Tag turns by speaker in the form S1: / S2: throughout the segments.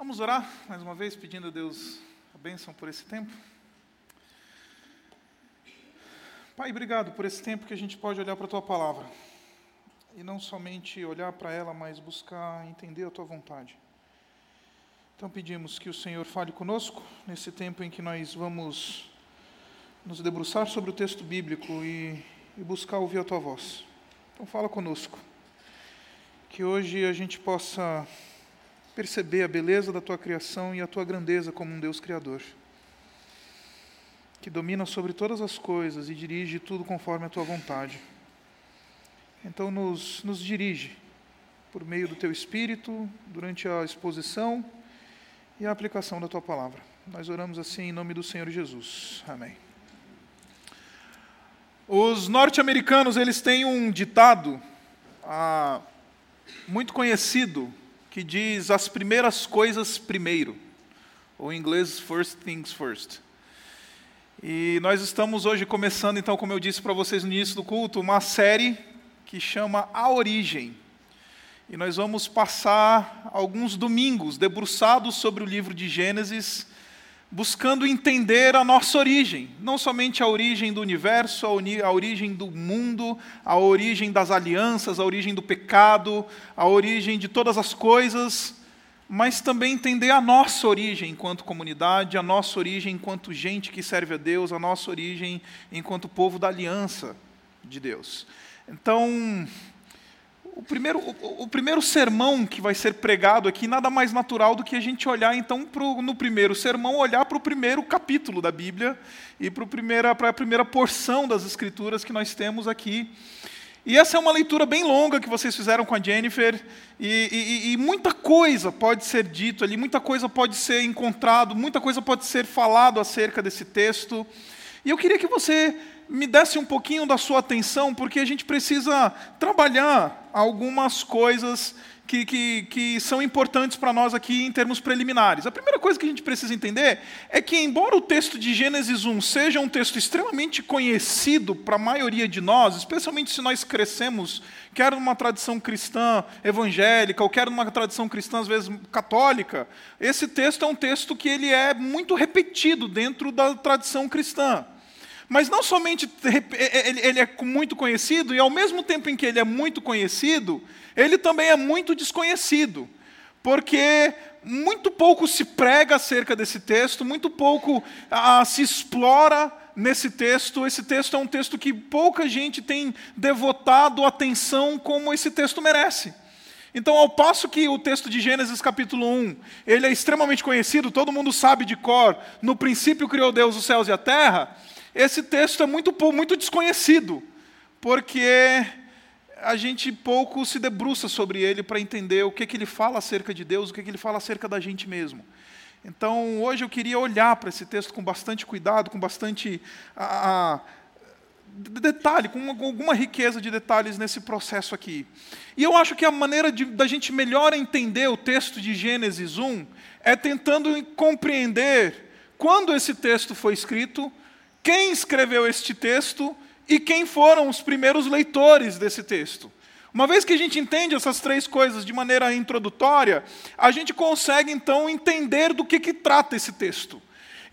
S1: Vamos orar mais uma vez, pedindo a Deus a bênção por esse tempo. Pai, obrigado por esse tempo que a gente pode olhar para a Tua palavra. E não somente olhar para ela, mas buscar entender a Tua vontade. Então pedimos que o Senhor fale conosco nesse tempo em que nós vamos nos debruçar sobre o texto bíblico e, e buscar ouvir a Tua voz. Então fala conosco. Que hoje a gente possa perceber a beleza da tua criação e a tua grandeza como um Deus criador, que domina sobre todas as coisas e dirige tudo conforme a tua vontade. Então, nos, nos dirige por meio do teu espírito, durante a exposição e a aplicação da tua palavra. Nós oramos assim em nome do Senhor Jesus. Amém. Os norte-americanos eles têm um ditado ah, muito conhecido que diz as primeiras coisas primeiro, ou em inglês, first things first. E nós estamos hoje começando, então, como eu disse para vocês no início do culto, uma série que chama A Origem. E nós vamos passar alguns domingos debruçados sobre o livro de Gênesis, buscando entender a nossa origem, não somente a origem do universo, a origem do mundo, a origem das alianças, a origem do pecado, a origem de todas as coisas, mas também entender a nossa origem enquanto comunidade, a nossa origem enquanto gente que serve a Deus, a nossa origem enquanto povo da aliança de Deus. Então, o primeiro, o, o, primeiro sermão que vai ser pregado aqui, nada mais natural do que a gente olhar, então, pro, no primeiro sermão, olhar para o primeiro capítulo da Bíblia e para a primeira porção das Escrituras que nós temos aqui. E essa é uma leitura bem longa que vocês fizeram com a Jennifer, e, e, e muita coisa pode ser dito ali, muita coisa pode ser encontrado, muita coisa pode ser falado acerca desse texto. E eu queria que você me desse um pouquinho da sua atenção, porque a gente precisa trabalhar algumas coisas que, que, que são importantes para nós aqui em termos preliminares. A primeira coisa que a gente precisa entender é que, embora o texto de Gênesis 1 seja um texto extremamente conhecido para a maioria de nós, especialmente se nós crescemos, quer numa tradição cristã evangélica, ou quer numa tradição cristã, às vezes, católica, esse texto é um texto que ele é muito repetido dentro da tradição cristã. Mas não somente ele é muito conhecido, e ao mesmo tempo em que ele é muito conhecido, ele também é muito desconhecido. Porque muito pouco se prega acerca desse texto, muito pouco ah, se explora nesse texto. Esse texto é um texto que pouca gente tem devotado atenção como esse texto merece. Então, ao passo que o texto de Gênesis capítulo 1, ele é extremamente conhecido, todo mundo sabe de cor, no princípio criou Deus os céus e a terra, esse texto é muito, muito desconhecido, porque a gente pouco se debruça sobre ele para entender o que, que ele fala acerca de Deus, o que, que ele fala acerca da gente mesmo. Então, hoje eu queria olhar para esse texto com bastante cuidado, com bastante a, detalhe, com alguma riqueza de detalhes nesse processo aqui. E eu acho que a maneira de, da gente melhor entender o texto de Gênesis 1 é tentando compreender quando esse texto foi escrito, quem escreveu este texto e quem foram os primeiros leitores desse texto. Uma vez que a gente entende essas três coisas de maneira introdutória, a gente consegue então entender do que, que trata esse texto.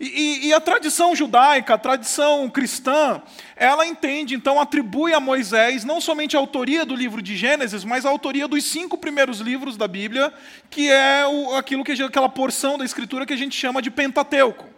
S1: E, e, a tradição judaica, a tradição cristã, ela entende, então, atribui a Moisés não somente a autoria do livro de Gênesis, mas a autoria dos cinco primeiros livros da Bíblia, que é o, aquilo que aquela porção da Escritura que a gente chama de Pentateuco.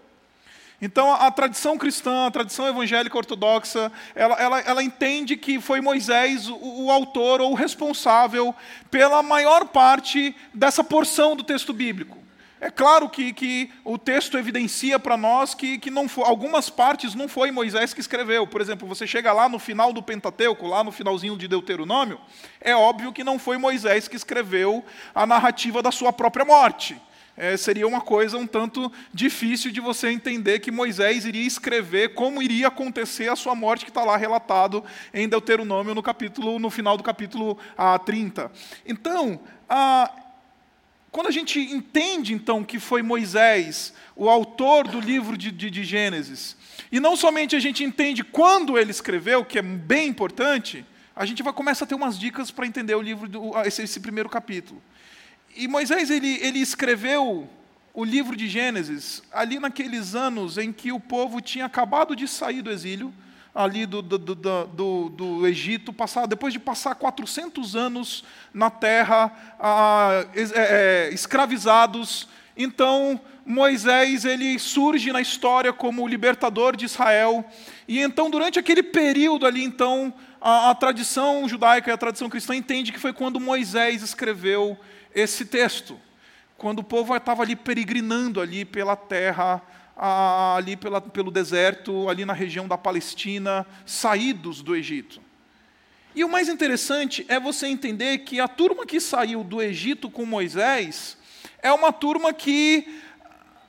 S1: Então, a, a, tradição cristã, a tradição evangélica ortodoxa, ela, ela, ela entende que foi Moisés o, o, autor ou o responsável pela maior parte dessa porção do texto bíblico. É claro que, que o texto evidencia para nós que, que não foi, algumas partes não foi Moisés que escreveu. Por exemplo, você chega lá no final do Pentateuco, lá no finalzinho de Deuteronômio, é óbvio que não foi Moisés que escreveu a narrativa da sua própria morte é, seria uma coisa um tanto difícil de você entender que Moisés iria escrever como iria acontecer a sua morte, que está lá relatado em Deuteronômio no capítulo, no final do capítulo ah, 30. Então, ah, quando a gente entende então que foi Moisés o autor do livro de, de, de Gênesis, e não somente a gente entende quando ele escreveu, que é bem importante, a gente vai começar a ter umas dicas para entender o livro, do, esse, esse primeiro capítulo. E Moisés ele, ele escreveu o livro de Gênesis, ali naqueles anos em que o povo tinha acabado de sair do exílio, ali do, do, do, do, do Egito, passar, depois de passar 400 anos na terra, ah, é, é, escravizados, então Moisés ele surge na história como o libertador de Israel, e então durante aquele período ali, então, a, a tradição judaica e a tradição cristã entende que foi quando Moisés escreveu esse texto quando o povo estava ali peregrinando ali pela terra, ali pela, pelo deserto, ali na região da Palestina, saídos do Egito. E o mais interessante é você entender que a turma que saiu do Egito com Moisés é uma turma que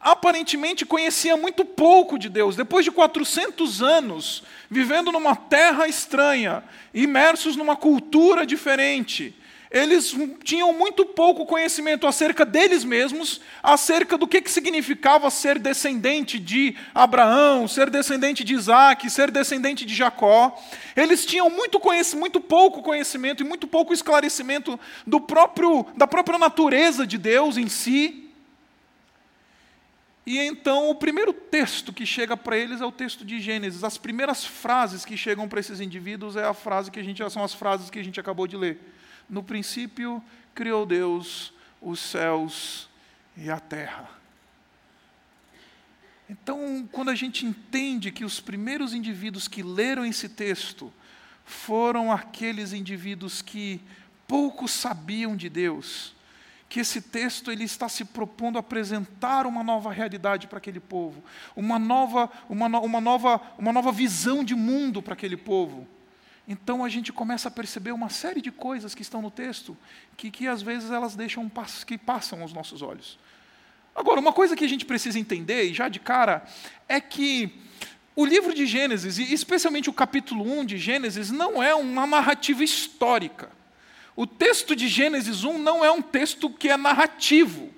S1: aparentemente conhecia muito pouco de Deus. Depois de 400 anos vivendo numa terra estranha, imersos numa cultura diferente, eles tinham muito pouco conhecimento acerca deles mesmos, acerca do que, que significava ser descendente de Abraão, ser descendente de Isaac, ser descendente de Jacó. Eles tinham muito, muito pouco conhecimento e muito pouco esclarecimento do próprio, da própria natureza de Deus em si. E então o primeiro texto que chega para eles é o texto de Gênesis. As primeiras frases que chegam para esses indivíduos é a frase que a gente são as frases que a gente acabou de ler. No princípio criou Deus os céus e a terra. Então, quando a gente entende que os primeiros indivíduos que leram esse texto foram aqueles indivíduos que pouco sabiam de Deus, que esse texto ele está se propondo apresentar uma nova realidade para aquele povo, uma nova, uma, uma nova, uma nova visão de mundo para aquele povo. Então a gente começa a perceber uma série de coisas que estão no texto que, que às vezes elas deixam que passam aos nossos olhos. Agora, uma coisa que a gente precisa entender, e já de cara, é que o livro de Gênesis, e especialmente o capítulo 1 de Gênesis, não é uma narrativa histórica. O texto de Gênesis 1 não é um texto que é narrativo.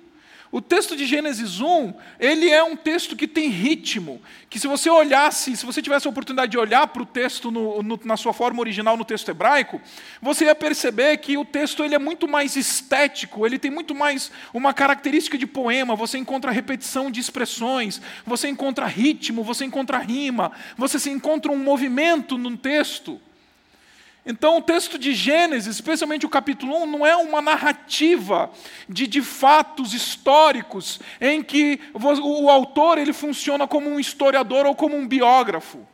S1: O texto de Gênesis 1, ele é um texto que tem ritmo, que se você olhasse, se você tivesse a oportunidade de olhar para o texto no, no, na sua forma original no texto hebraico, você ia perceber que o texto ele é muito mais estético, ele tem muito mais uma característica de poema, você encontra repetição de expressões, você encontra ritmo, você encontra rima, você se encontra um movimento no texto. Então, o texto de Gênesis, especialmente o capítulo 1, não é uma narrativa de, de fatos históricos em que o, autor ele funciona como um historiador ou como um biógrafo.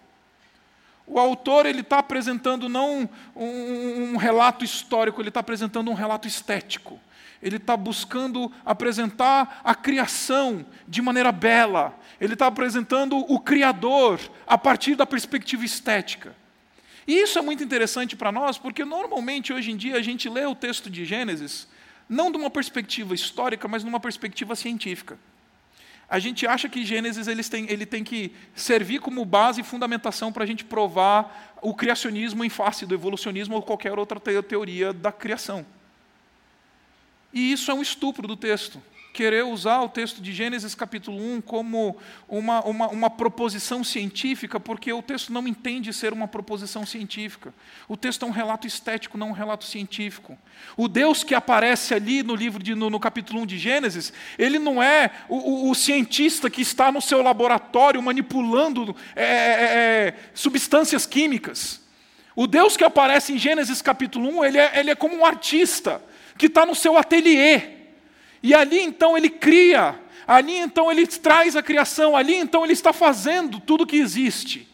S1: O autor ele está apresentando não um, um relato histórico, ele está apresentando um relato estético. Ele está buscando apresentar a criação de maneira bela. Ele está apresentando o Criador a partir da perspectiva estética. E isso é muito interessante para nós, porque normalmente hoje em dia a gente lê o texto de Gênesis não de uma perspectiva histórica, mas numa perspectiva científica. A gente acha que Gênesis ele tem, ele tem que servir como base e fundamentação para a gente provar o criacionismo em face do evolucionismo ou qualquer outra teoria da criação. E isso é um estupro do texto querer usar o texto de Gênesis capítulo 1 como uma, uma, uma, proposição científica, porque o texto não entende ser uma proposição científica. O texto é um relato estético, não um relato científico. O Deus que aparece ali no livro de, no, no capítulo 1 de Gênesis, ele não é o, o, o cientista que está no seu laboratório manipulando é, é, é, substâncias químicas. O Deus que aparece em Gênesis capítulo 1, ele é, ele é como um artista que está no seu ateliê e ali então ele cria, ali então ele traz a criação, ali então ele está fazendo tudo que existe.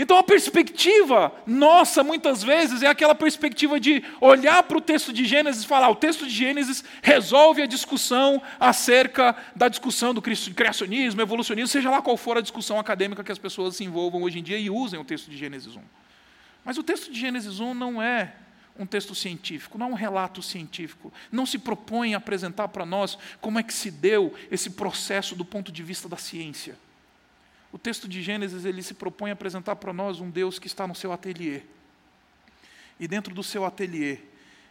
S1: Então a perspectiva nossa, muitas vezes, é aquela perspectiva de olhar para o texto de Gênesis e falar: o texto de Gênesis resolve a discussão acerca da discussão do criacionismo, evolucionismo, seja lá qual for a discussão acadêmica que as pessoas se envolvam hoje em dia e usem o texto de Gênesis 1. Mas o texto de Gênesis 1 não é um texto científico, não é um relato científico. Não se propõe a apresentar para nós como é que se deu esse processo do ponto de vista da ciência. O texto de Gênesis ele se propõe a apresentar para nós um Deus que está no seu ateliê. E dentro do seu ateliê,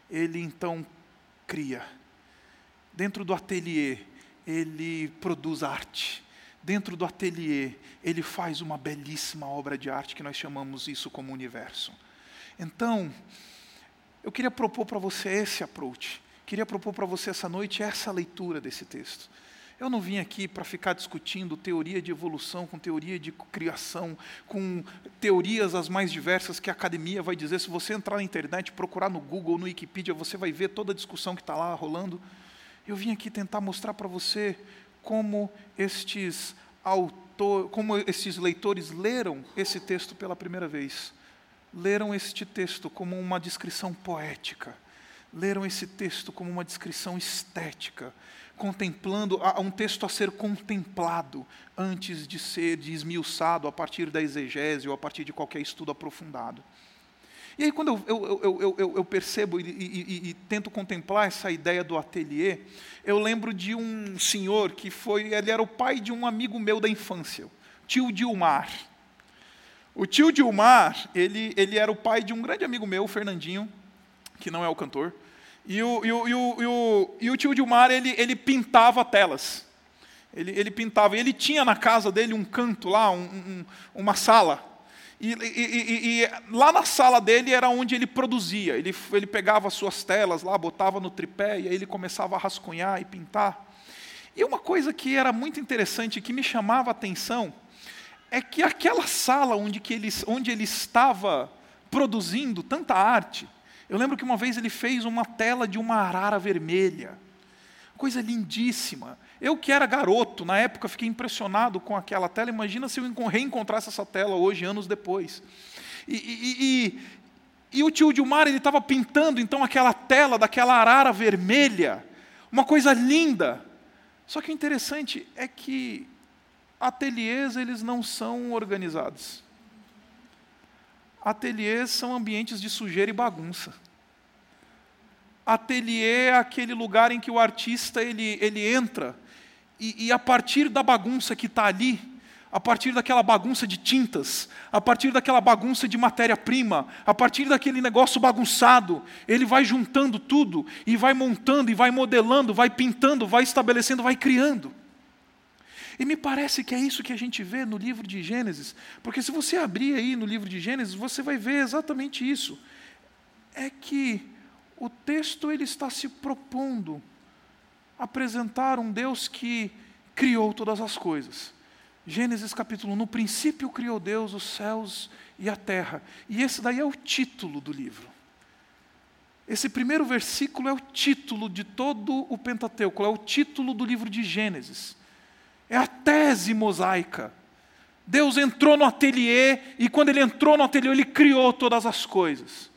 S1: ele então cria. Dentro do ateliê, ele produz arte. Dentro do ateliê, ele faz uma belíssima obra de arte que nós chamamos isso como universo. Então, eu queria propor para você esse approach, queria propor para você essa noite essa leitura desse texto. Eu não vim aqui para ficar discutindo teoria de evolução com teoria de criação, com teorias as mais diversas que a academia vai dizer. Se você entrar na internet, procurar no Google, no Wikipedia, você vai ver toda a discussão que está lá rolando. Eu vim aqui tentar mostrar para você como estes autor, como estes leitores leram esse texto pela primeira vez. Leram este texto como uma descrição poética. Leram esse texto como uma descrição estética contemplando, um texto a ser contemplado antes de ser de esmiuçado a partir da exegese ou a partir de qualquer estudo aprofundado. E aí, quando eu, eu, eu, eu percebo e, e, e, tento contemplar essa ideia do ateliê, eu lembro de um senhor que foi, ele era o pai de um amigo meu da infância, tio Dilmar. O tio Dilmar, ele, ele era o pai de um grande amigo meu, o Fernandinho, que não é o cantor, e o, e o, e o, e o, e o tio Dilmar, ele, ele pintava telas. Ele, ele pintava. Ele tinha na casa dele um canto lá, um, um, uma sala. E, e, e, lá na sala dele era onde ele produzia. Ele, ele pegava as suas telas lá, botava no tripé, e aí ele começava a rascunhar e pintar. E uma coisa que era muito interessante, que me chamava a atenção, é que aquela sala onde, que ele, onde ele estava produzindo tanta arte, eu lembro que uma vez ele fez uma tela de uma arara vermelha. Coisa lindíssima. Eu que era garoto, na época fiquei impressionado com aquela tela. Imagina se eu reencontrasse essa tela hoje, anos depois. E, e, e, e o tio Dilmar, ele estava pintando então aquela tela daquela arara vermelha. Uma coisa linda. Só que o interessante é que ateliês eles não são organizados. Ateliês são ambientes de sujeira e bagunça. Ateliê é aquele lugar em que o artista ele, ele entra e, e a partir da bagunça que está ali, a partir daquela bagunça de tintas, a partir daquela bagunça de matéria-prima, a partir daquele negócio bagunçado, ele vai juntando tudo e vai montando e vai modelando, vai pintando, vai estabelecendo, vai criando. E me parece que é isso que a gente vê no livro de Gênesis, porque se você abrir aí no livro de Gênesis, você vai ver exatamente isso. É que o texto ele está se propondo apresentar um Deus que criou todas as coisas. Gênesis capítulo 1, no princípio criou Deus os céus e a terra. E esse daí é o título do livro. Esse primeiro versículo é o título de todo o Pentateuco, é o título do livro de Gênesis. É a tese mosaica. Deus entrou no ateliê e quando ele entrou no ateliê, ele criou todas as coisas.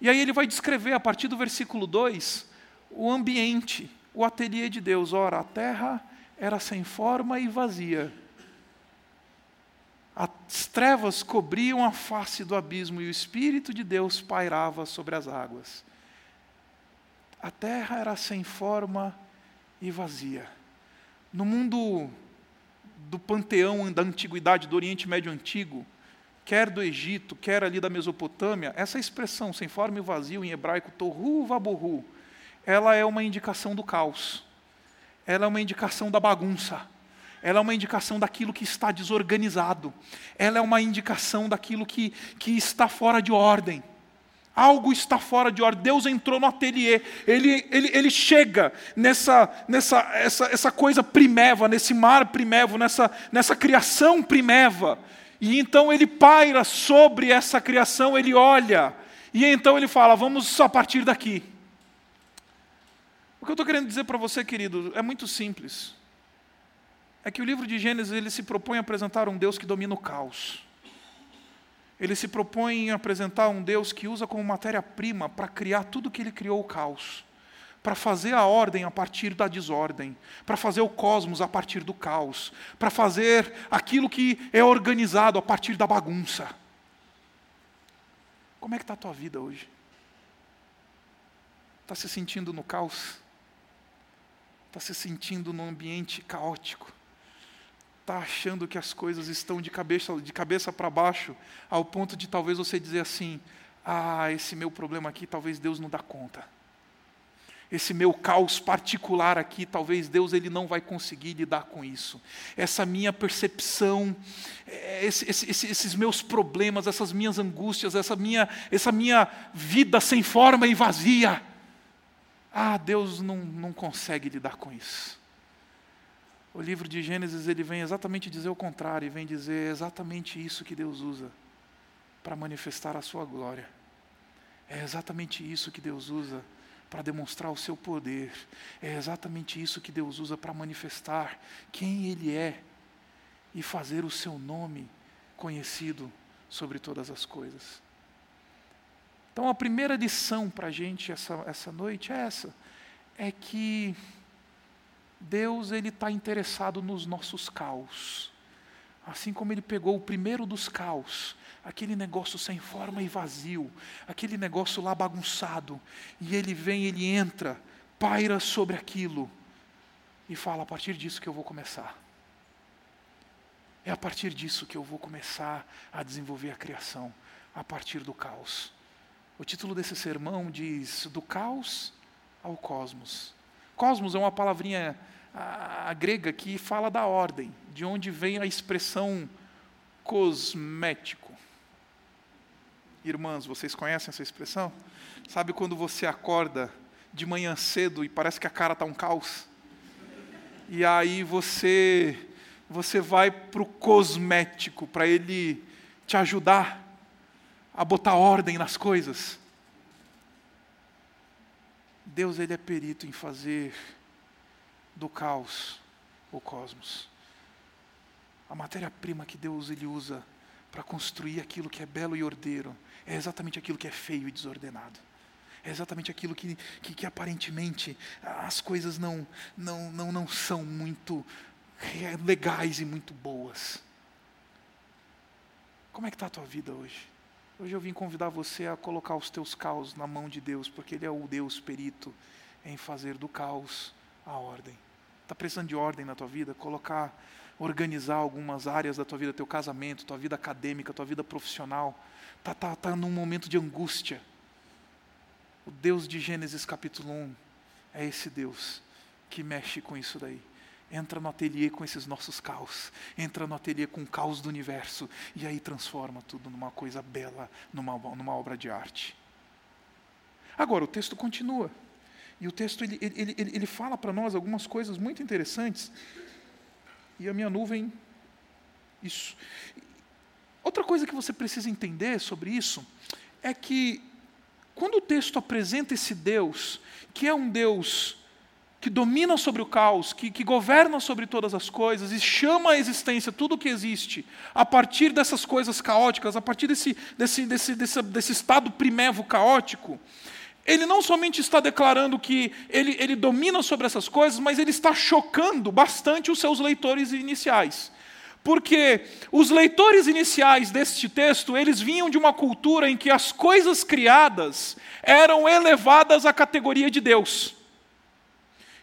S1: E aí ele vai descrever, a partir do versículo 2, o ambiente, o ateliê de Deus. Ora, a terra era sem forma e vazia. As trevas cobriam a face do abismo e o Espírito de Deus pairava sobre as águas. A terra era sem forma e vazia. No mundo do panteão da antiguidade, do Oriente Médio Antigo, quer do Egito, quer ali da Mesopotâmia, essa expressão, sem forma e vazio, em hebraico, tohu vabohu, ela é uma indicação do caos, ela é uma indicação da bagunça, ela é uma indicação daquilo que está desorganizado, ela é uma indicação daquilo que, que está fora de ordem. Algo está fora de ordem. Deus entrou no ateliê. Ele, ele, ele chega nessa, nessa essa, essa coisa primeva, nesse mar primevo, nessa, nessa criação primeva. E então ele paira sobre essa criação, ele olha. E então ele fala: vamos a partir daqui. O que eu estou querendo dizer para você, querido, é muito simples. É que o livro de Gênesis ele se propõe a apresentar um Deus que domina o caos. Ele se propõe em apresentar um Deus que usa como matéria-prima para criar tudo que ele criou o caos, para fazer a ordem a partir da desordem, para fazer o cosmos a partir do caos, para fazer aquilo que é organizado a partir da bagunça. Como é que está a tua vida hoje? Está se sentindo no caos? Está se sentindo num ambiente caótico? Está achando que as coisas estão de cabeça, de cabeça para baixo, ao ponto de talvez você dizer assim: ah, esse meu problema aqui, talvez Deus não dá conta. Esse meu caos particular aqui, talvez Deus ele não vai conseguir lidar com isso. Essa minha percepção, é, esse, esse, esses meus problemas, essas minhas angústias, essa minha, essa minha vida sem forma e vazia. Ah, Deus não, não consegue lidar com isso. O livro de Gênesis ele vem exatamente dizer o contrário, e vem dizer exatamente isso que Deus usa para manifestar a sua glória. É exatamente isso que Deus usa para demonstrar o seu poder. É exatamente isso que Deus usa para manifestar quem Ele é e fazer o seu nome conhecido sobre todas as coisas. Então, a primeira lição para a gente essa, essa noite é essa: é que Deus ele está interessado nos nossos caos. Assim como ele pegou o primeiro dos caos, aquele negócio sem forma e vazio, aquele negócio lá bagunçado, e ele vem, ele entra, paira sobre aquilo e fala: a partir disso que eu vou começar. É a partir disso que eu vou começar a desenvolver a criação, a partir do caos. O título desse sermão diz: Do caos ao cosmos. Cosmos é uma palavrinha a, a grega que fala da ordem, de onde vem a expressão cosmético. Irmãs, vocês conhecem essa expressão? Sabe quando você acorda de manhã cedo e parece que a cara está um caos? E aí você você vai para o cosmético para ele te ajudar a botar ordem nas coisas. Deus ele é perito em fazer do caos o cosmos. A matéria-prima que Deus ele usa para construir aquilo que é belo e ordeiro é exatamente aquilo que é feio e desordenado. É exatamente aquilo que, que, que aparentemente as coisas não, não, não, não são muito legais e muito boas. Como é que está a tua vida hoje? Hoje eu vim convidar você a colocar os teus caos na mão de Deus, porque Ele é o Deus perito em fazer do caos a ordem. Está precisando de ordem na tua vida? Colocar, organizar algumas áreas da tua vida, teu casamento, tua vida acadêmica, tua vida profissional. Está tá, tá num momento de angústia. O Deus de Gênesis capítulo 1 é esse Deus que mexe com isso daí. Entra no ateliê com esses nossos caos, entra no ateliê com o caos do universo, e aí transforma tudo numa coisa bela, numa, numa obra de arte. Agora, o texto continua. E o texto ele, ele, ele, ele fala para nós algumas coisas muito interessantes. E a minha nuvem, isso. Outra coisa que você precisa entender sobre isso é que quando o texto apresenta esse Deus, que é um Deus que domina sobre o caos, que, que governa sobre todas as coisas e chama à existência tudo o que existe, a partir dessas coisas caóticas, a partir desse, desse, desse, desse, desse estado primevo caótico, ele não somente está declarando que ele, ele domina sobre essas coisas, mas ele está chocando bastante os seus leitores iniciais. Porque os leitores iniciais deste texto, eles vinham de uma cultura em que as coisas criadas eram elevadas à categoria de Deus.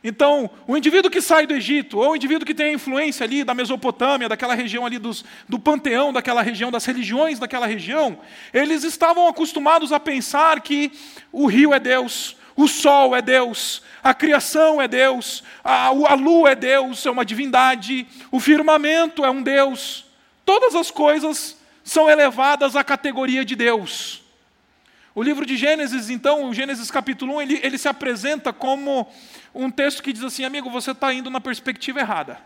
S1: Então, o indivíduo que sai do Egito, ou o indivíduo que tem a influência ali da Mesopotâmia, daquela região ali dos, do panteão daquela região, das religiões daquela região, eles estavam acostumados a pensar que o rio é Deus, o sol é Deus, a criação é Deus, a, a lua é Deus, é uma divindade, o firmamento é um Deus. Todas as coisas são elevadas à categoria de Deus. O livro de Gênesis, então, o Gênesis capítulo 1, ele, ele se apresenta como um texto que diz assim: amigo, você está indo na perspectiva errada.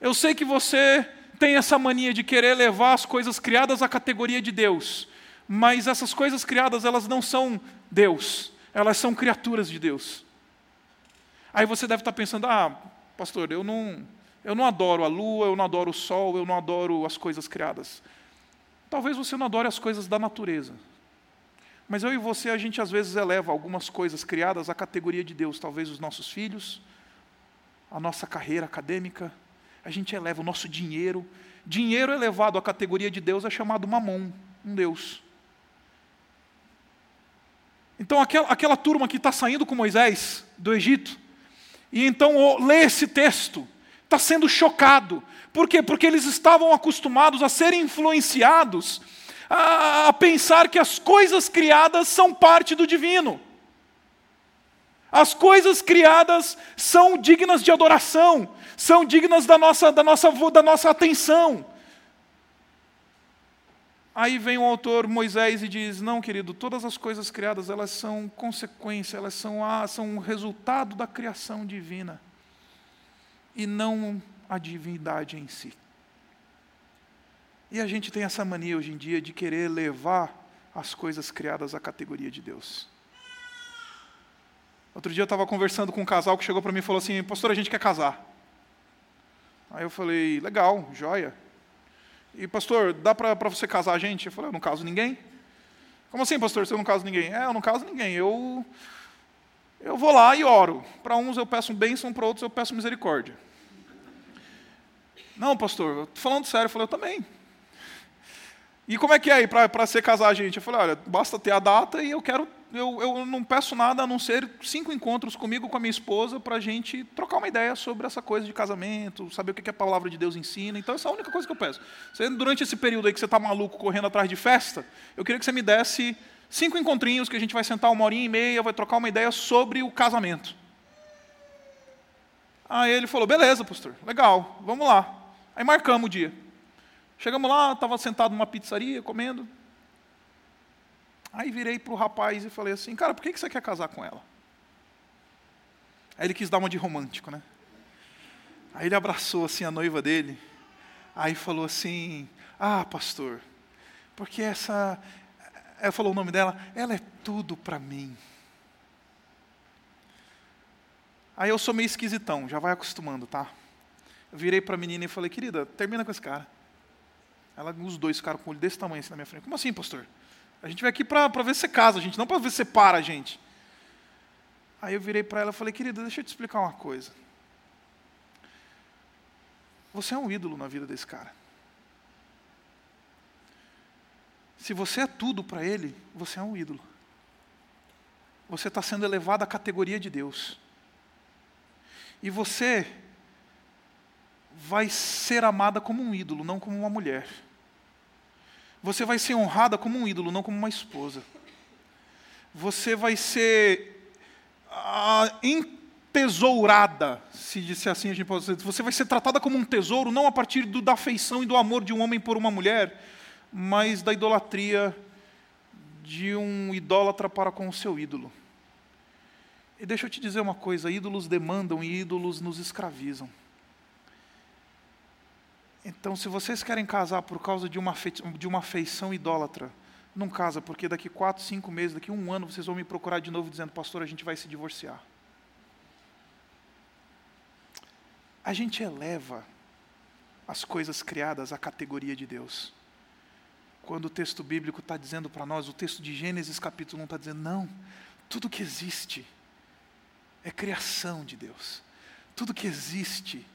S1: Eu sei que você tem essa mania de querer levar as coisas criadas à categoria de Deus, mas essas coisas criadas, elas não são Deus, elas são criaturas de Deus. Aí você deve estar pensando: ah, pastor, eu não, eu não adoro a lua, eu não adoro o sol, eu não adoro as coisas criadas. Talvez você não adore as coisas da natureza. Mas eu e você, a gente às vezes eleva algumas coisas criadas à categoria de Deus, talvez os nossos filhos, a nossa carreira acadêmica, a gente eleva o nosso dinheiro. Dinheiro elevado à categoria de Deus é chamado mamon, um Deus. Então, aquela, aquela turma que está saindo com Moisés do Egito, e então lê esse texto, está sendo chocado. Por quê? Porque eles estavam acostumados a serem influenciados a, a pensar que as coisas criadas são parte do divino. As coisas criadas são dignas de adoração, são dignas da nossa, da nossa, da nossa atenção. Aí vem o autor Moisés e diz: Não, querido, todas as coisas criadas elas são consequência, elas são, ah, são um resultado da criação divina. e não a divindade em si. E a gente tem essa mania hoje em dia de querer levar as coisas criadas à categoria de Deus. Outro dia eu estava conversando com um casal que chegou para mim e falou assim: Pastor, a gente quer casar. Aí eu falei: Legal, joia. E pastor, dá para você casar a gente? Eu falei: Eu não caso ninguém. Como assim, pastor? Você não casa ninguém? É, eu não caso ninguém. Eu, eu vou lá e oro. Para uns eu peço bênção, para outros eu peço misericórdia. Não, pastor, estou falando sério. Eu falei: Eu também. E como é que é aí para você casar a gente? Eu falei: Olha, basta ter a data e eu quero eu, eu não peço nada a não ser cinco encontros comigo, com a minha esposa, para a gente trocar uma ideia sobre essa coisa de casamento, saber o que a palavra de Deus ensina. Então, essa é a única coisa que eu peço. Você, durante esse período aí que você está maluco correndo atrás de festa, eu queria que você me desse cinco encontrinhos que a gente vai sentar uma horinha e meia, vai trocar uma ideia sobre o casamento. Aí ele falou: beleza, pastor, legal, vamos lá. Aí marcamos o dia. Chegamos lá, estava sentado numa pizzaria, comendo. Aí virei para o rapaz e falei assim, cara, por que você quer casar com ela? Aí ele quis dar uma de romântico, né? Aí ele abraçou assim a noiva dele, aí falou assim, ah, pastor, porque essa, ela falou o nome dela, ela é tudo para mim. Aí eu sou meio esquisitão, já vai acostumando, tá? Eu virei para a menina e falei, querida, termina com esse cara. Ela, os dois ficaram com o olho desse tamanho assim na minha frente. Como assim, pastor? A gente veio aqui para ver se você casa, a gente, não para ver se você para a gente. Aí eu virei para ela e falei, querida, deixa eu te explicar uma coisa. Você é um ídolo na vida desse cara. Se você é tudo para ele, você é um ídolo. Você está sendo elevado à categoria de Deus. E você vai ser amada como um ídolo, não como uma mulher você vai ser honrada como um ídolo, não como uma esposa. Você vai ser ah, entesourada, se disser assim a gente pode dizer. Você vai ser tratada como um tesouro, não a partir do, da afeição e do amor de um homem por uma mulher, mas da idolatria de um idólatra para com o seu ídolo. E deixa eu te dizer uma coisa: ídolos demandam e ídolos nos escravizam. Então, se vocês querem casar por causa de uma, de uma afeição idólatra, não casa, porque daqui quatro, cinco meses, daqui um ano, vocês vão me procurar de novo dizendo, pastor, a gente vai se divorciar. A gente eleva as coisas criadas à categoria de Deus. Quando o texto bíblico está dizendo para nós, o texto de Gênesis capítulo 1 está dizendo, não, tudo que existe é criação de Deus. Tudo que existe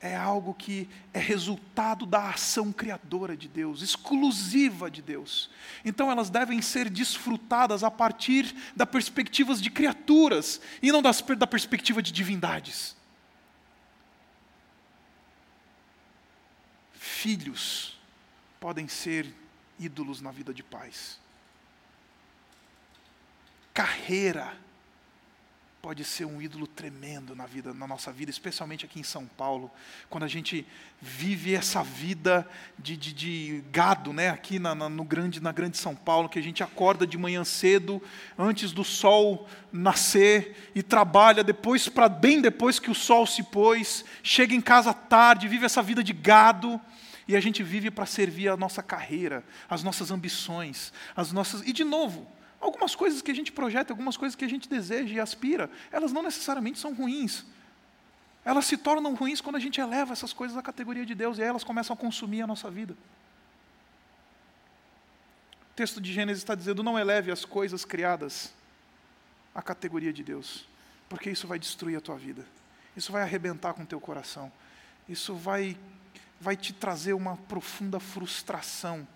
S1: é algo que é resultado da ação criadora de Deus, exclusiva de Deus. Então elas devem ser desfrutadas a partir da perspectivas de criaturas e não das, da perspectiva de divindades. Filhos podem ser ídolos na vida de pais. Carreira pode ser um ídolo tremendo na vida, na nossa vida, especialmente aqui em São Paulo, quando a gente vive essa vida de, de, de gado, né? Aqui na, na, no grande, na grande São Paulo, que a gente acorda de manhã cedo, antes do sol nascer e trabalha depois para bem depois que o sol se pôs, chega em casa tarde, vive essa vida de gado. E a gente vive para servir a nossa carreira, as nossas ambições, as nossas. E de novo, Algumas coisas que a gente projeta, algumas coisas que a gente deseja e aspira, elas não necessariamente são ruins. Elas se tornam ruins quando a gente eleva essas coisas à categoria de Deus e aí elas começam a consumir a nossa vida. O texto de Gênesis está dizendo: não eleve as coisas criadas à categoria de Deus, porque isso vai destruir a tua vida, isso vai arrebentar com o teu coração, isso vai, vai te trazer uma profunda frustração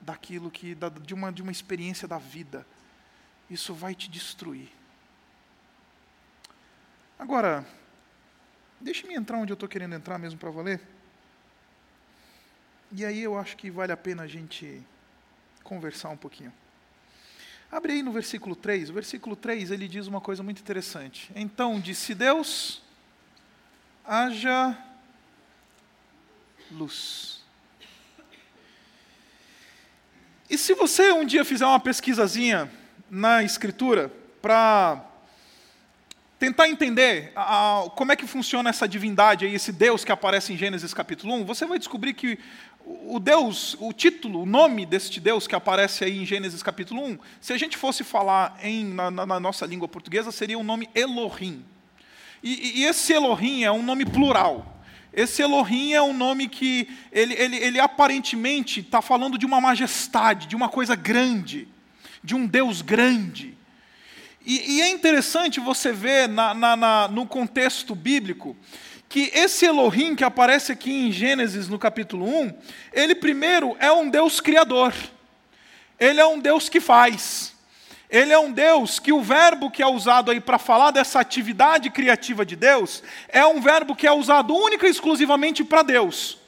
S1: daquilo que de uma de uma experiência da vida. Isso vai te destruir. Agora, deixe-me entrar onde eu estou querendo entrar mesmo para valer. E aí eu acho que vale a pena a gente conversar um pouquinho. Abre aí no versículo 3. O versículo 3 ele diz uma coisa muito interessante. Então disse Deus: haja luz. E se você um dia fizer uma pesquisazinha na Escritura para tentar entender a, a, como é que funciona essa divindade aí, esse Deus que aparece em Gênesis capítulo 1, você vai descobrir que o Deus, o título, o nome deste Deus que aparece aí em Gênesis capítulo 1, se a gente fosse falar em, na, na nossa língua portuguesa, seria o nome Elohim. E, e, esse Elohim é um nome plural. Esse Elohim é um nome que ele, ele, ele aparentemente está falando de uma majestade, de uma coisa grande, de um Deus grande. E, e é interessante você ver na, na, na, no contexto bíblico que esse Elohim que aparece aqui em Gênesis no capítulo 1, ele primeiro é um Deus criador. Ele é um Deus que faz. Ele é um Deus que o verbo que é usado aí para falar dessa atividade criativa de Deus é um verbo que é usado única e exclusivamente para Deus.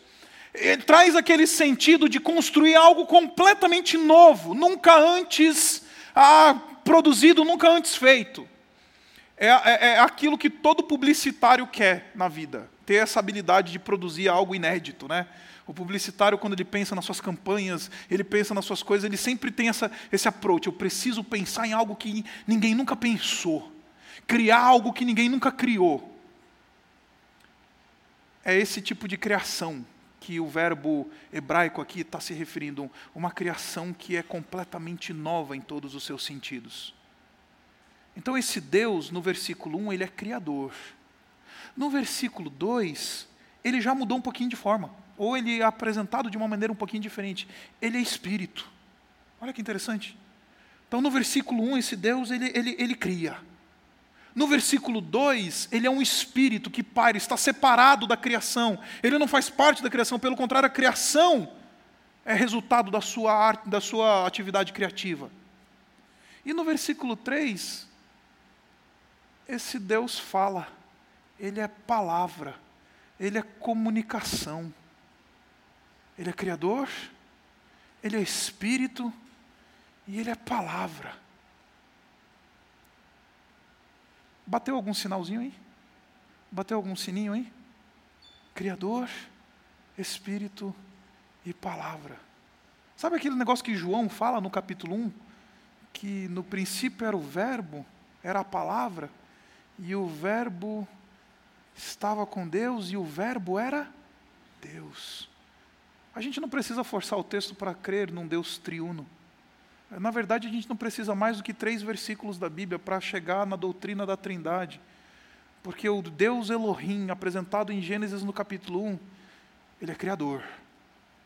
S1: Ele traz aquele sentido de construir algo completamente novo, nunca antes ah, produzido, nunca antes feito. É, é, é, aquilo que todo publicitário quer na vida, ter essa habilidade de produzir algo inédito, né? O publicitário, quando ele pensa nas suas campanhas, ele pensa nas suas coisas, ele sempre tem essa, esse approach. Eu preciso pensar em algo que ninguém nunca pensou, criar algo que ninguém nunca criou. É esse tipo de criação que o verbo hebraico aqui está se referindo, uma criação que é completamente nova em todos os seus sentidos. Então, esse Deus, no versículo 1, ele é criador. No versículo 2, ele já mudou um pouquinho de forma, ou ele é apresentado de uma maneira um pouquinho diferente. Ele é espírito. Olha que interessante. Então, no versículo 1, esse Deus, ele, ele, ele cria. No versículo 2, ele é um espírito que paira, está separado da criação. Ele não faz parte da criação, pelo contrário, a criação é resultado da sua, arte, da sua atividade criativa. E no versículo 3, esse Deus fala, ele é palavra, ele é comunicação. Ele é criador, ele é espírito e ele é palavra. Bateu algum sinalzinho aí? Bateu algum sininho aí? Criador, Espírito e Palavra. Sabe aquele negócio que João fala no capítulo 1? Que no princípio era o Verbo, era a palavra, e o Verbo estava com Deus e o Verbo era Deus. A gente não precisa forçar o texto para crer num Deus triuno. Na verdade, a gente não precisa mais do que três versículos da Bíblia para chegar na doutrina da Trindade. Porque o Deus Elohim, apresentado em Gênesis no capítulo 1, ele é criador.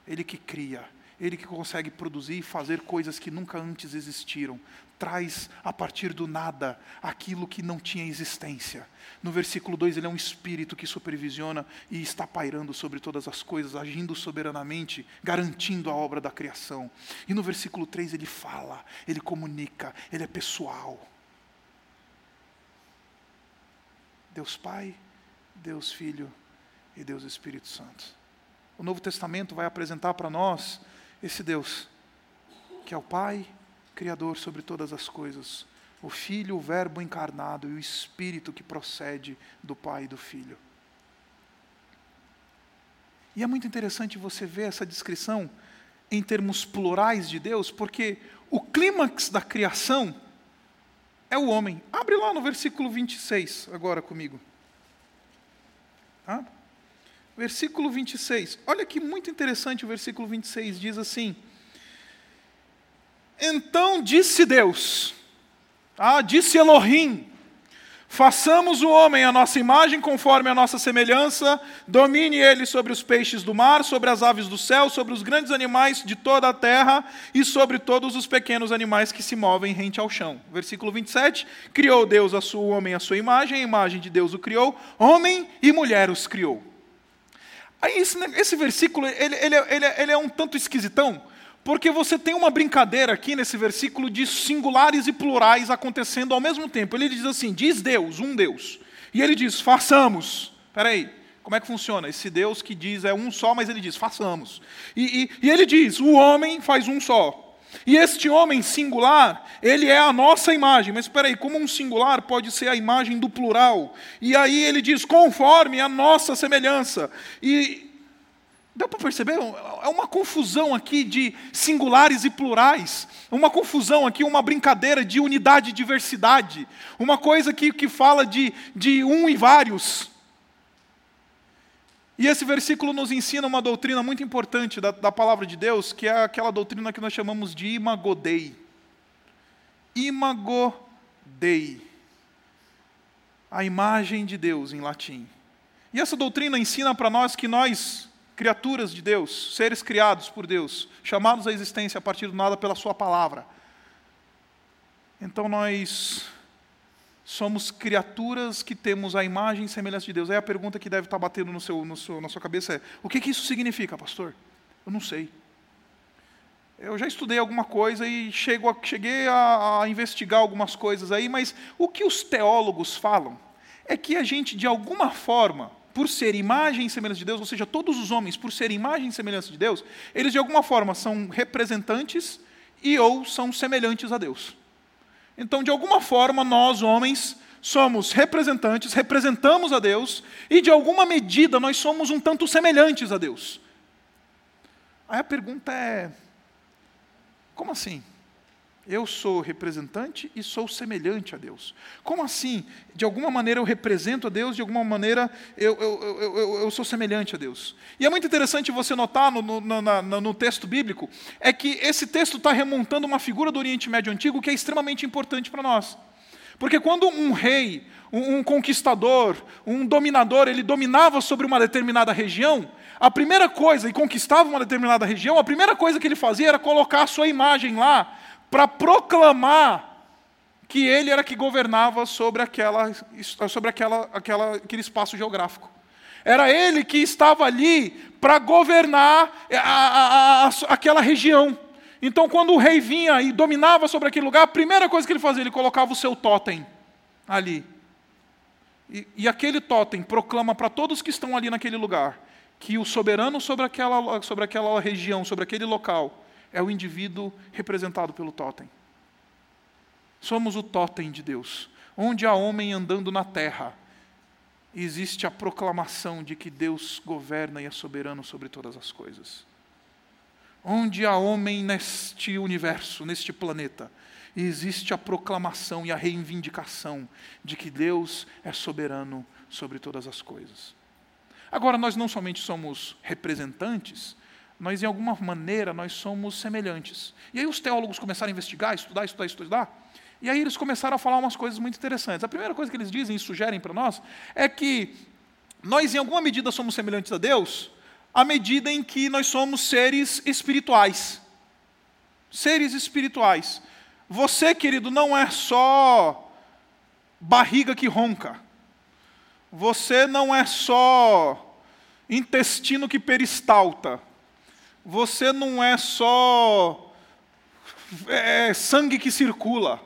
S1: Ele que cria, ele que consegue produzir e fazer coisas que nunca antes existiram. Traz a partir do nada aquilo que não tinha existência. No versículo 2, ele é um espírito que supervisiona e está pairando sobre todas as coisas, agindo soberanamente, garantindo a obra da criação. E no versículo 3, ele fala, ele comunica, ele é pessoal. Deus Pai, Deus Filho e Deus Espírito Santo. O Novo Testamento vai apresentar para nós esse Deus, que é o Pai, Criador sobre todas as coisas, o Filho, o Verbo encarnado e o Espírito que procede do Pai e do Filho. E é muito interessante você ver essa descrição em termos plurais de Deus, porque o clímax da criação é o homem. Abre lá no versículo 26, agora comigo. Tá? Versículo 26. Olha que muito interessante o versículo 26. Diz assim: Então disse Deus, ah, disse Elohim, Façamos o homem a nossa imagem, conforme a nossa semelhança, domine ele sobre os peixes do mar, sobre as aves do céu, sobre os grandes animais de toda a terra e sobre todos os pequenos animais que se movem rente ao chão. Versículo 27. Criou Deus a sua, o homem a sua imagem, a imagem de Deus o criou, homem e mulher os criou. Aí esse, esse versículo, ele, ele, ele, ele é um tanto esquisitão, porque você tem uma brincadeira aqui nesse versículo de singulares e plurais acontecendo ao mesmo tempo. Ele diz assim: diz Deus, um Deus. E ele diz, façamos. Espera aí, como é que funciona? Esse Deus que diz é um só, mas ele diz, façamos. E, e, e ele diz, o homem faz um só. E este homem singular, ele é a nossa imagem. Mas espera aí, como um singular pode ser a imagem do plural? E aí ele diz, conforme a nossa semelhança. E Deu para perceber? É uma confusão aqui de singulares e plurais. Uma confusão aqui, uma brincadeira de unidade e diversidade. Uma coisa que, que fala de, de um e vários. E esse versículo nos ensina uma doutrina muito importante da, da palavra de Deus, que é aquela doutrina que nós chamamos de imagodei. Imagodei. A imagem de Deus em latim. E essa doutrina ensina para nós que nós criaturas de Deus, seres criados por Deus, chamados à existência a partir do nada pela Sua palavra. Então nós somos criaturas que temos a imagem e semelhança de Deus. Aí a pergunta que deve estar batendo no seu, no seu, na sua cabeça é: o que, que isso significa, pastor? Eu não sei. Eu já estudei alguma coisa e chego a, cheguei a, a investigar algumas coisas aí, mas o que os teólogos falam é que a gente, de alguma forma, por ser imagem e semelhança de Deus, ou seja, todos os homens, por ser imagem e semelhança de Deus, eles de alguma forma são representantes e ou são semelhantes a Deus. Então, de alguma forma, nós, homens, somos representantes, representamos a Deus, e de alguma medida nós somos um tanto semelhantes a Deus. Aí a pergunta é: como assim? Eu sou representante e sou semelhante a Deus. Como assim? De alguma maneira eu represento a Deus, de alguma maneira eu, eu, eu, eu sou semelhante a Deus. E é muito interessante você notar no, no, no, no texto bíblico, é que esse texto está remontando uma figura do Oriente Médio Antigo que é extremamente importante para nós. Porque quando um rei, um, um conquistador, um dominador, ele dominava sobre uma determinada região, a primeira coisa, e conquistava uma determinada região, a primeira coisa que ele fazia era colocar a sua imagem lá, para proclamar que ele era que governava sobre, aquela, sobre aquela, aquela, aquele espaço geográfico. Era ele que estava ali para governar a, a, a, aquela região. Então, quando o rei vinha e dominava sobre aquele lugar, a primeira coisa que ele fazia, ele colocava o seu totem ali. E, e aquele totem proclama para todos que estão ali naquele lugar que o soberano sobre aquela, sobre aquela região, sobre aquele local, é o indivíduo representado pelo totem. Somos o totem de Deus. Onde há homem andando na terra, existe a proclamação de que Deus governa e é soberano sobre todas as coisas. Onde há homem neste universo, neste planeta, existe a proclamação e a reivindicação de que Deus é soberano sobre todas as coisas. Agora, nós não somente somos representantes, nós, em alguma maneira, nós somos semelhantes. E aí os teólogos começaram a investigar, estudar, estudar, estudar. E aí eles começaram a falar umas coisas muito interessantes. A primeira coisa que eles dizem e sugerem para nós é que nós, em alguma medida, somos semelhantes a Deus, à medida em que nós somos seres espirituais. Seres espirituais. Você, querido, não é só barriga que ronca. Você não é só intestino que peristalta você não é só é, sangue que circula.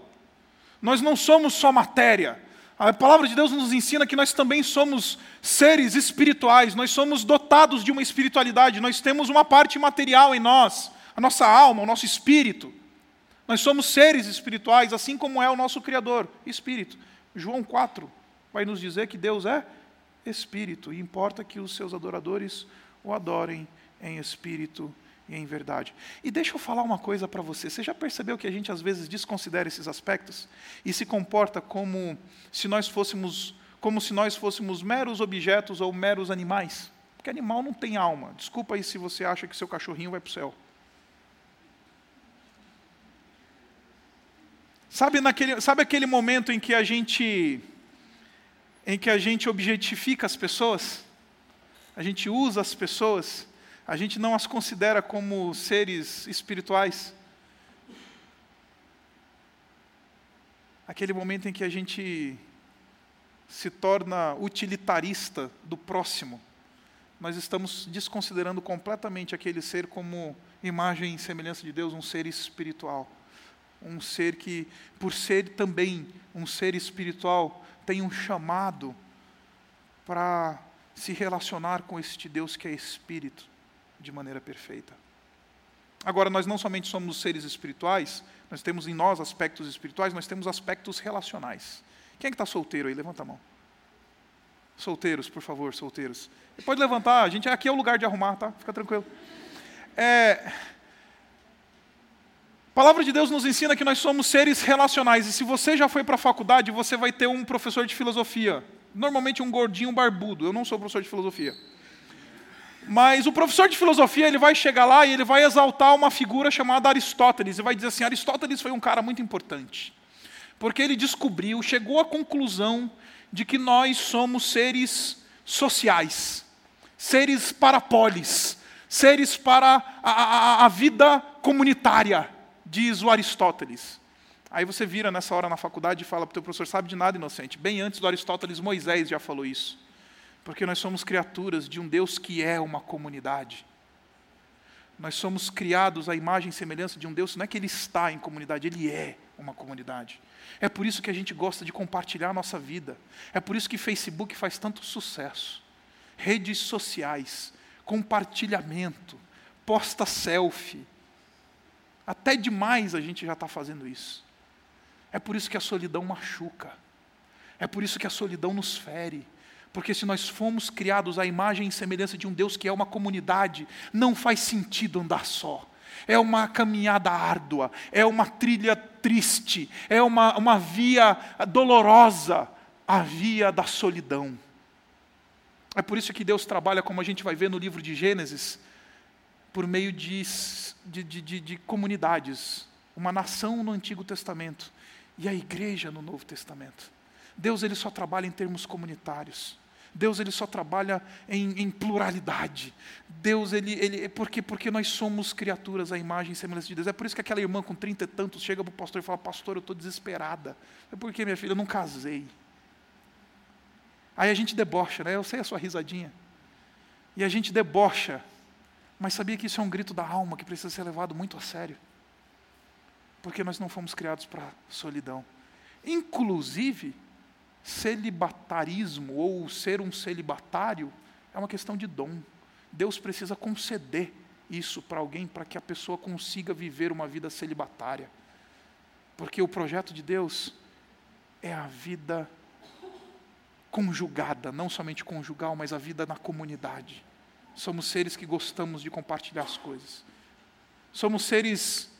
S1: Nós não somos só matéria. A palavra de Deus nos ensina que nós também somos seres espirituais, nós somos dotados de uma espiritualidade, nós temos uma parte material em nós, a nossa alma, o nosso espírito. Nós somos seres espirituais, assim como é o nosso Criador, Espírito. João 4 vai nos dizer que Deus é Espírito, e importa que os seus adoradores o adorem em espírito e em verdade. E deixa eu falar uma coisa para você. Você já percebeu que a gente às vezes desconsidera esses aspectos e se comporta como se nós fôssemos como se nós fôssemos meros objetos ou meros animais? Porque animal não tem alma. Desculpa aí se você acha que seu cachorrinho vai para o céu. Sabe, naquele, sabe aquele momento em que a gente em que a gente objetifica as pessoas? A gente usa as pessoas a gente não as considera como seres espirituais. Aquele momento em que a gente se torna utilitarista do próximo, nós estamos desconsiderando completamente aquele ser como imagem e semelhança de Deus, um ser espiritual. Um ser que, por ser também um ser espiritual, tem um chamado para se relacionar com este Deus que é espírito de maneira perfeita. Agora, nós não somente somos seres espirituais, nós temos em nós aspectos espirituais, nós temos aspectos relacionais. Quem é que está solteiro aí? Levanta a mão. Solteiros, por favor, solteiros. pode levantar, a gente aqui é o lugar de arrumar, tá? Fica tranquilo. É, a palavra de Deus nos ensina que nós somos seres relacionais. E se você já foi para a faculdade, você vai ter um professor de filosofia. Normalmente um gordinho barbudo. Eu não sou professor de filosofia. Mas o professor de filosofia ele vai chegar lá e ele vai exaltar uma figura chamada Aristóteles. E vai dizer assim: Aristóteles foi um cara muito importante. Porque ele descobriu, chegou à conclusão de que nós somos seres sociais, seres para polis, seres para a, a, a vida comunitária, diz o Aristóteles. Aí você vira nessa hora na faculdade e fala para o teu professor, sabe de nada, inocente. Bem antes do Aristóteles, Moisés já falou isso. Porque nós somos criaturas de um Deus que é uma comunidade. Nós somos criados à imagem e semelhança de um Deus, não é que ele está em comunidade, ele é uma comunidade. É por isso que a gente gosta de compartilhar a nossa vida. É por isso que Facebook faz tanto sucesso. Redes sociais, compartilhamento, posta selfie. Até demais a gente já está fazendo isso. É por isso que a solidão machuca. É por isso que a solidão nos fere. Porque se nós fomos criados à imagem e semelhança de um Deus que é uma comunidade, não faz sentido andar só. É uma caminhada árdua, é uma trilha triste, é uma, uma via dolorosa, a via da solidão. É por isso que Deus trabalha, como a gente vai ver no livro de Gênesis, por meio de, de, de, de comunidades, uma nação no Antigo Testamento e a igreja no Novo Testamento. Deus ele só trabalha em termos comunitários. Deus ele só trabalha em, em pluralidade. Deus ele, ele porque porque nós somos criaturas à imagem e semelhança de Deus. É por isso que aquela irmã com trinta e tantos chega para o pastor e fala: Pastor, eu estou desesperada. É porque minha filha eu não casei. Aí a gente debocha, né? Eu sei a sua risadinha. E a gente debocha. Mas sabia que isso é um grito da alma que precisa ser levado muito a sério. Porque nós não fomos criados para solidão. Inclusive, celibatarismo ou ser um celibatário é uma questão de dom. Deus precisa conceder isso para alguém para que a pessoa consiga viver uma vida celibatária. Porque o projeto de Deus é a vida conjugada, não somente conjugal, mas a vida na comunidade. Somos seres que gostamos de compartilhar as coisas. Somos seres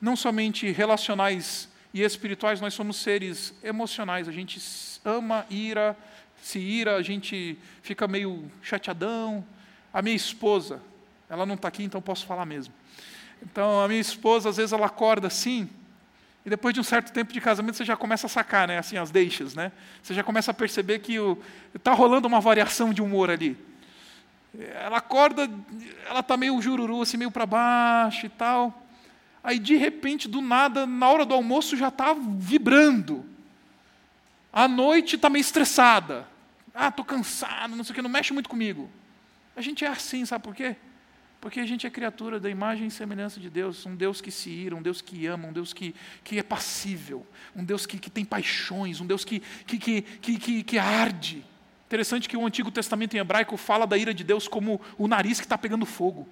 S1: não somente relacionais e espirituais, nós somos seres emocionais. A gente ama ira, se ira, a gente fica meio chateadão. A minha esposa, ela não está aqui, então posso falar mesmo. Então, a minha esposa, às vezes, ela acorda assim, e depois de um certo tempo de casamento, você já começa a sacar, né, assim, as deixas, né? Você já começa a perceber que está rolando uma variação de humor ali. Ela acorda, ela está meio jururu, assim, meio para baixo e tal. Aí, de repente, do nada, na hora do almoço, já está vibrando. À noite está meio estressada. Ah, estou cansado, não sei o que, não mexe muito comigo. A gente é assim, sabe por quê? Porque a gente é criatura da imagem e semelhança de Deus, um Deus que se ira, um Deus que ama, um Deus que, que é passível, um Deus que, que tem paixões, um Deus que, que, que, que, que arde. Interessante que o Antigo Testamento em hebraico fala da ira de Deus como o nariz que está pegando fogo.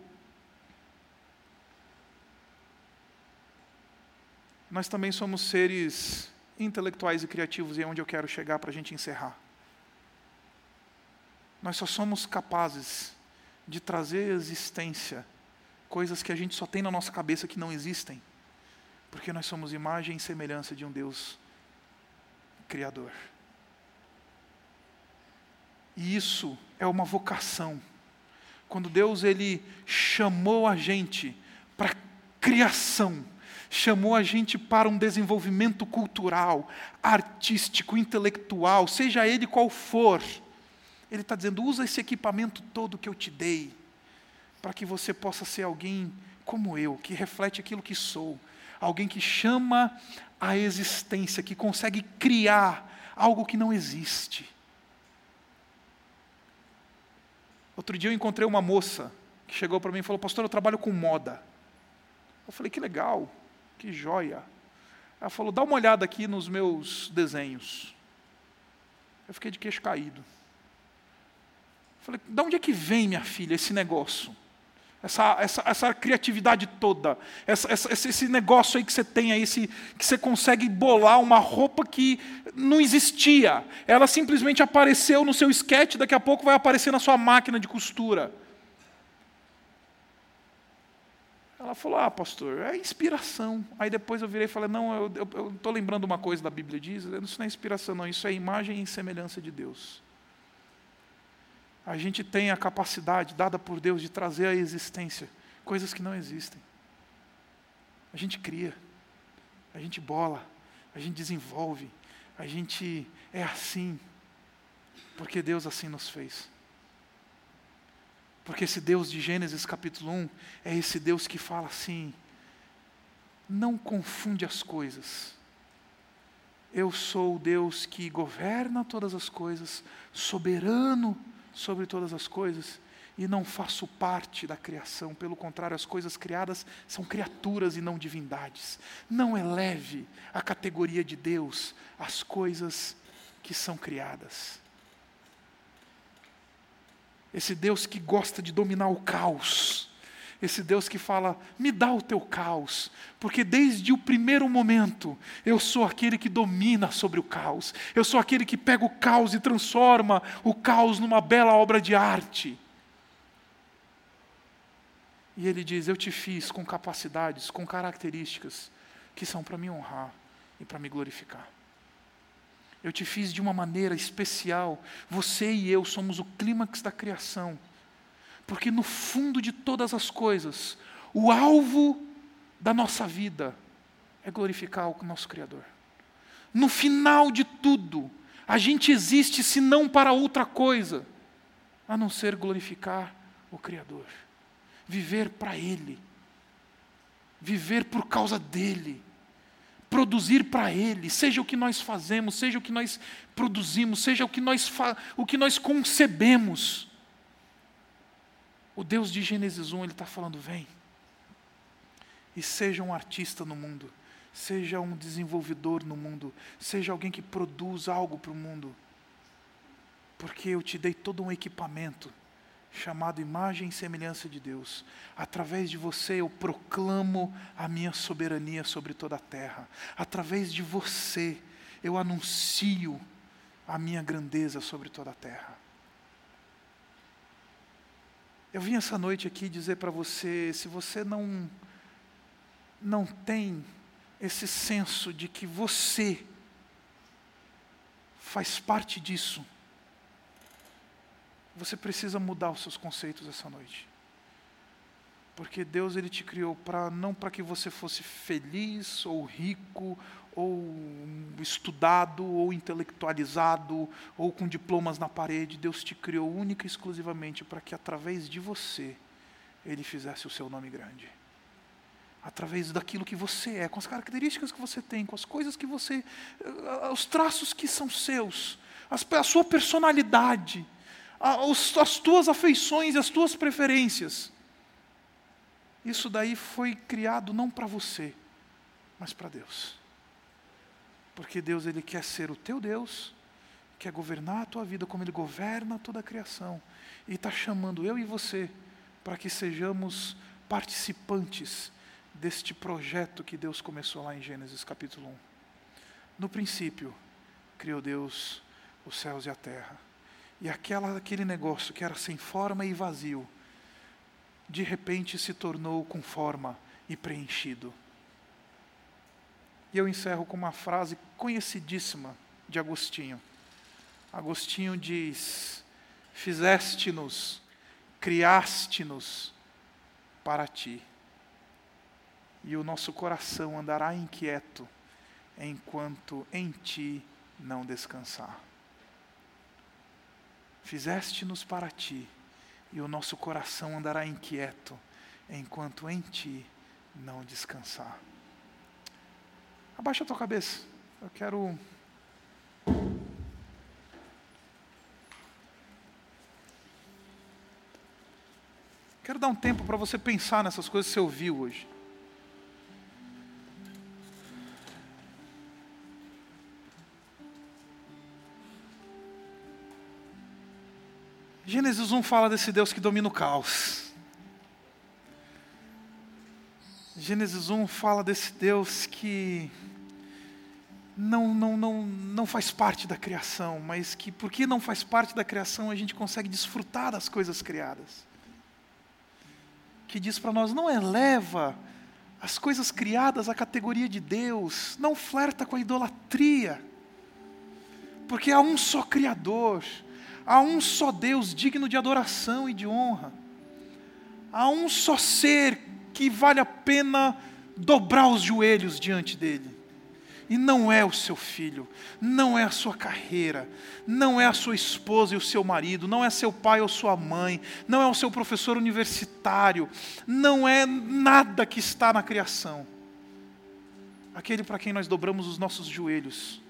S1: Nós também somos seres intelectuais e criativos, e é onde eu quero chegar para a gente encerrar. Nós só somos capazes de trazer à existência coisas que a gente só tem na nossa cabeça que não existem, porque nós somos imagem e semelhança de um Deus Criador. E isso é uma vocação. Quando Deus ele chamou a gente para criação, chamou a gente para um desenvolvimento cultural, artístico, intelectual, seja ele qual for. Ele está dizendo: usa esse equipamento todo que eu te dei, para que você possa ser alguém como eu, que reflete aquilo que sou, alguém que chama a existência, que consegue criar algo que não existe. Outro dia eu encontrei uma moça que chegou para mim e falou: Pastor, eu trabalho com moda. Eu falei: Que legal. Que joia! Ela falou: dá uma olhada aqui nos meus desenhos. Eu fiquei de queixo caído. Falei: de onde é que vem, minha filha, esse negócio? essa, essa, essa criatividade toda, essa, essa, esse negócio aí que você tem aí, esse, que você consegue bolar uma roupa que não existia. Ela simplesmente apareceu no seu sketch, daqui a pouco vai aparecer na sua máquina de costura. Ela falou: Ah, pastor, é inspiração. Aí depois eu virei e falei: Não, eu estou lembrando uma coisa da Bíblia diz: Isso não é inspiração, não, isso é imagem e semelhança de Deus a gente tem a capacidade dada por Deus de trazer à existência coisas que não existem. A gente cria, a gente bola, a gente desenvolve, a gente é assim, porque Deus assim nos fez. Porque esse Deus de Gênesis capítulo 1 é esse Deus que fala assim: não confunde as coisas. Eu sou o Deus que governa todas as coisas, soberano sobre todas as coisas e não faço parte da criação, pelo contrário, as coisas criadas são criaturas e não divindades. Não eleve a categoria de Deus as coisas que são criadas. Esse Deus que gosta de dominar o caos, esse Deus que fala: me dá o teu caos, porque desde o primeiro momento eu sou aquele que domina sobre o caos, eu sou aquele que pega o caos e transforma o caos numa bela obra de arte. E ele diz: Eu te fiz com capacidades, com características que são para me honrar e para me glorificar. Eu te fiz de uma maneira especial. Você e eu somos o clímax da criação. Porque no fundo de todas as coisas, o alvo da nossa vida é glorificar o nosso Criador. No final de tudo, a gente existe se não para outra coisa, a não ser glorificar o Criador. Viver para Ele. Viver por causa dEle. Produzir para Ele, seja o que nós fazemos, seja o que nós produzimos, seja o que nós, o que nós concebemos. O Deus de Gênesis 1, ele está falando: vem. E seja um artista no mundo, seja um desenvolvedor no mundo, seja alguém que produz algo para o mundo. Porque eu te dei todo um equipamento chamado imagem e semelhança de Deus. Através de você eu proclamo a minha soberania sobre toda a terra. Através de você eu anuncio a minha grandeza sobre toda a terra. Eu vim essa noite aqui dizer para você, se você não não tem esse senso de que você faz parte disso, você precisa mudar os seus conceitos essa noite. Porque Deus ele te criou para não para que você fosse feliz ou rico ou estudado, ou intelectualizado, ou com diplomas na parede. Deus te criou única e exclusivamente para que através de você Ele fizesse o seu nome grande. Através daquilo que você é, com as características que você tem, com as coisas que você. Eh, os traços que são seus, a sua personalidade, as tuas afeições as tuas preferências. Isso daí foi criado não para você, mas para Deus. Porque Deus ele quer ser o teu Deus, quer governar a tua vida como ele governa toda a criação. E está chamando eu e você para que sejamos participantes deste projeto que Deus começou lá em Gênesis capítulo 1. No princípio, criou Deus os céus e a terra. E aquela, aquele negócio que era sem forma e vazio, de repente se tornou com forma e preenchido. E eu encerro com uma frase conhecidíssima de Agostinho. Agostinho diz: Fizeste-nos, criaste-nos para ti, e o nosso coração andará inquieto enquanto em ti não descansar. Fizeste-nos para ti, e o nosso coração andará inquieto enquanto em ti não descansar. Abaixa a tua cabeça. Eu quero. Quero dar um tempo para você pensar nessas coisas que você ouviu hoje. Gênesis 1 fala desse Deus que domina o caos. Gênesis 1 fala desse Deus que não, não, não, não faz parte da criação, mas que porque não faz parte da criação a gente consegue desfrutar das coisas criadas. Que diz para nós: não eleva as coisas criadas à categoria de Deus, não flerta com a idolatria, porque há um só Criador, há um só Deus digno de adoração e de honra, há um só ser que vale a pena dobrar os joelhos diante dele. E não é o seu filho, não é a sua carreira, não é a sua esposa e o seu marido, não é seu pai ou sua mãe, não é o seu professor universitário, não é nada que está na criação. Aquele para quem nós dobramos os nossos joelhos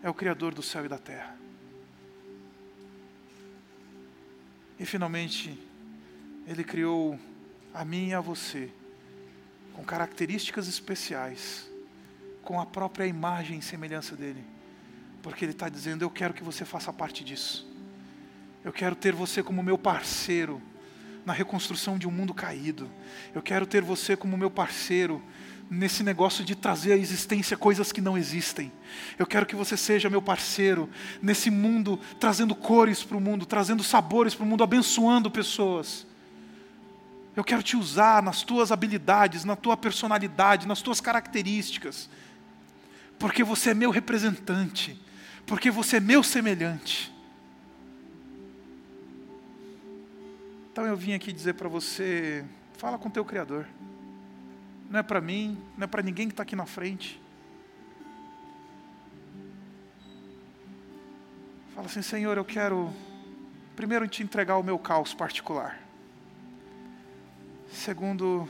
S1: é o Criador do céu e da terra. E finalmente, Ele criou a mim e a você com características especiais com a própria imagem e semelhança dele. Porque ele está dizendo: Eu quero que você faça parte disso. Eu quero ter você como meu parceiro na reconstrução de um mundo caído. Eu quero ter você como meu parceiro nesse negócio de trazer à existência coisas que não existem. Eu quero que você seja meu parceiro nesse mundo, trazendo cores para o mundo, trazendo sabores para o mundo, abençoando pessoas. Eu quero te usar nas tuas habilidades, na tua personalidade, nas tuas características porque você é meu representante, porque você é meu semelhante. Então eu vim aqui dizer para você: fala com teu Criador. Não é para mim, não é para ninguém que está aqui na frente. Fala assim, Senhor, eu quero primeiro te entregar o meu caos particular. Segundo,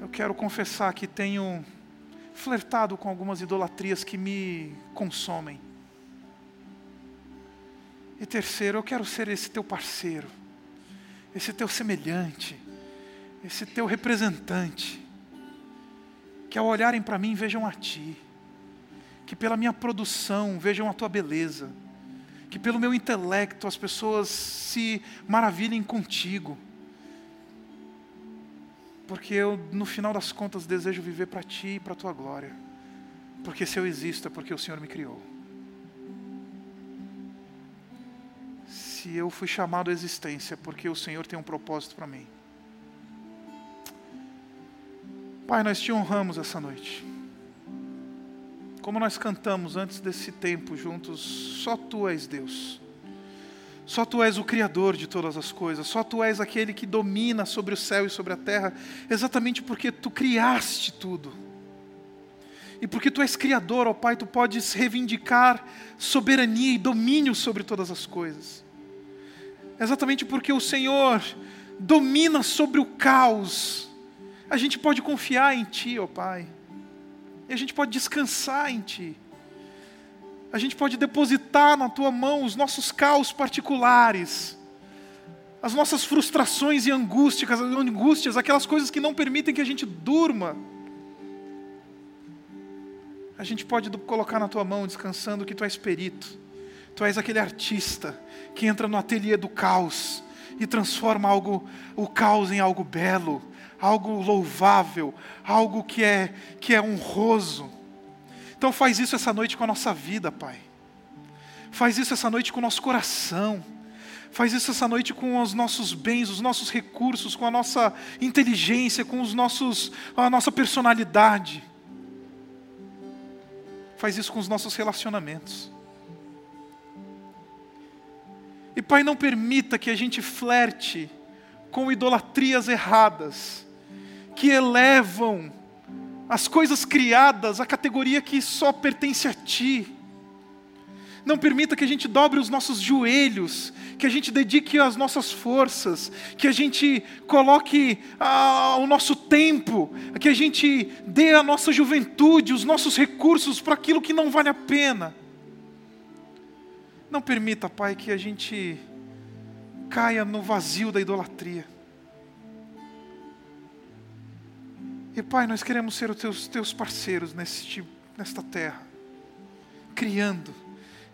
S1: eu quero confessar que tenho flertado com algumas idolatrias que me consomem. E terceiro, eu quero ser esse teu parceiro, esse teu semelhante, esse teu representante, que ao olharem para mim vejam a ti, que pela minha produção vejam a tua beleza, que pelo meu intelecto as pessoas se maravilhem contigo porque eu, no final das contas, desejo viver para Ti e para a Tua glória. Porque se eu existo é porque o Senhor me criou. Se eu fui chamado à existência, é porque o Senhor tem um propósito para mim. Pai, nós te honramos essa noite. Como nós cantamos antes desse tempo juntos, só Tu és Deus. Só tu és o Criador de todas as coisas, só tu és aquele que domina sobre o céu e sobre a terra, exatamente porque tu criaste tudo. E porque tu és Criador, ó Pai, tu podes reivindicar soberania e domínio sobre todas as coisas. Exatamente porque o Senhor domina sobre o caos, a gente pode confiar em Ti, ó Pai, e a gente pode descansar em Ti. A gente pode depositar na tua mão os nossos caos particulares, as nossas frustrações e angústias, angústias, aquelas coisas que não permitem que a gente durma. A gente pode colocar na tua mão, descansando, que tu és perito, tu és aquele artista que entra no ateliê do caos e transforma algo, o caos em algo belo, algo louvável, algo que é, que é honroso. Então faz isso essa noite com a nossa vida, Pai. Faz isso essa noite com o nosso coração. Faz isso essa noite com os nossos bens, os nossos recursos, com a nossa inteligência, com os nossos, a nossa personalidade. Faz isso com os nossos relacionamentos. E Pai, não permita que a gente flerte com idolatrias erradas, que elevam as coisas criadas, a categoria que só pertence a Ti. Não permita que a gente dobre os nossos joelhos, que a gente dedique as nossas forças, que a gente coloque ah, o nosso tempo, que a gente dê a nossa juventude, os nossos recursos para aquilo que não vale a pena. Não permita, Pai, que a gente caia no vazio da idolatria. E Pai, nós queremos ser os teus, teus parceiros neste, nesta terra, criando,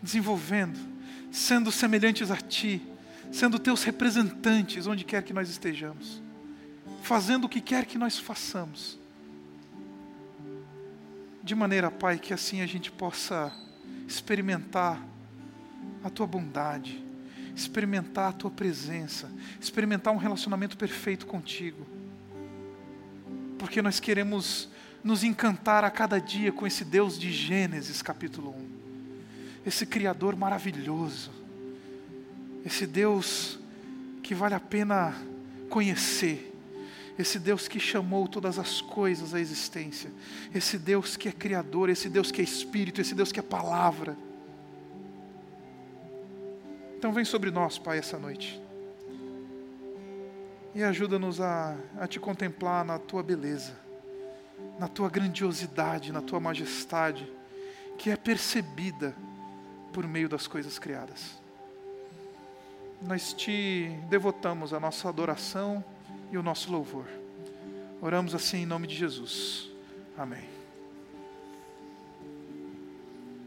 S1: desenvolvendo, sendo semelhantes a Ti, sendo teus representantes onde quer que nós estejamos. fazendo o que quer que nós façamos. De maneira, Pai, que assim a gente possa experimentar a tua bondade, experimentar a tua presença, experimentar um relacionamento perfeito contigo. Porque nós queremos nos encantar a cada dia com esse Deus de Gênesis capítulo 1. Esse Criador maravilhoso. Esse Deus que vale a pena conhecer. Esse Deus que chamou todas as coisas à existência. Esse Deus que é Criador, esse Deus que é Espírito, esse Deus que é Palavra. Então vem sobre nós, Pai, essa noite. E ajuda-nos a, a te contemplar na tua beleza, na tua grandiosidade, na tua majestade, que é percebida por meio das coisas criadas. Nós te devotamos a nossa adoração e o nosso louvor. Oramos assim em nome de Jesus. Amém.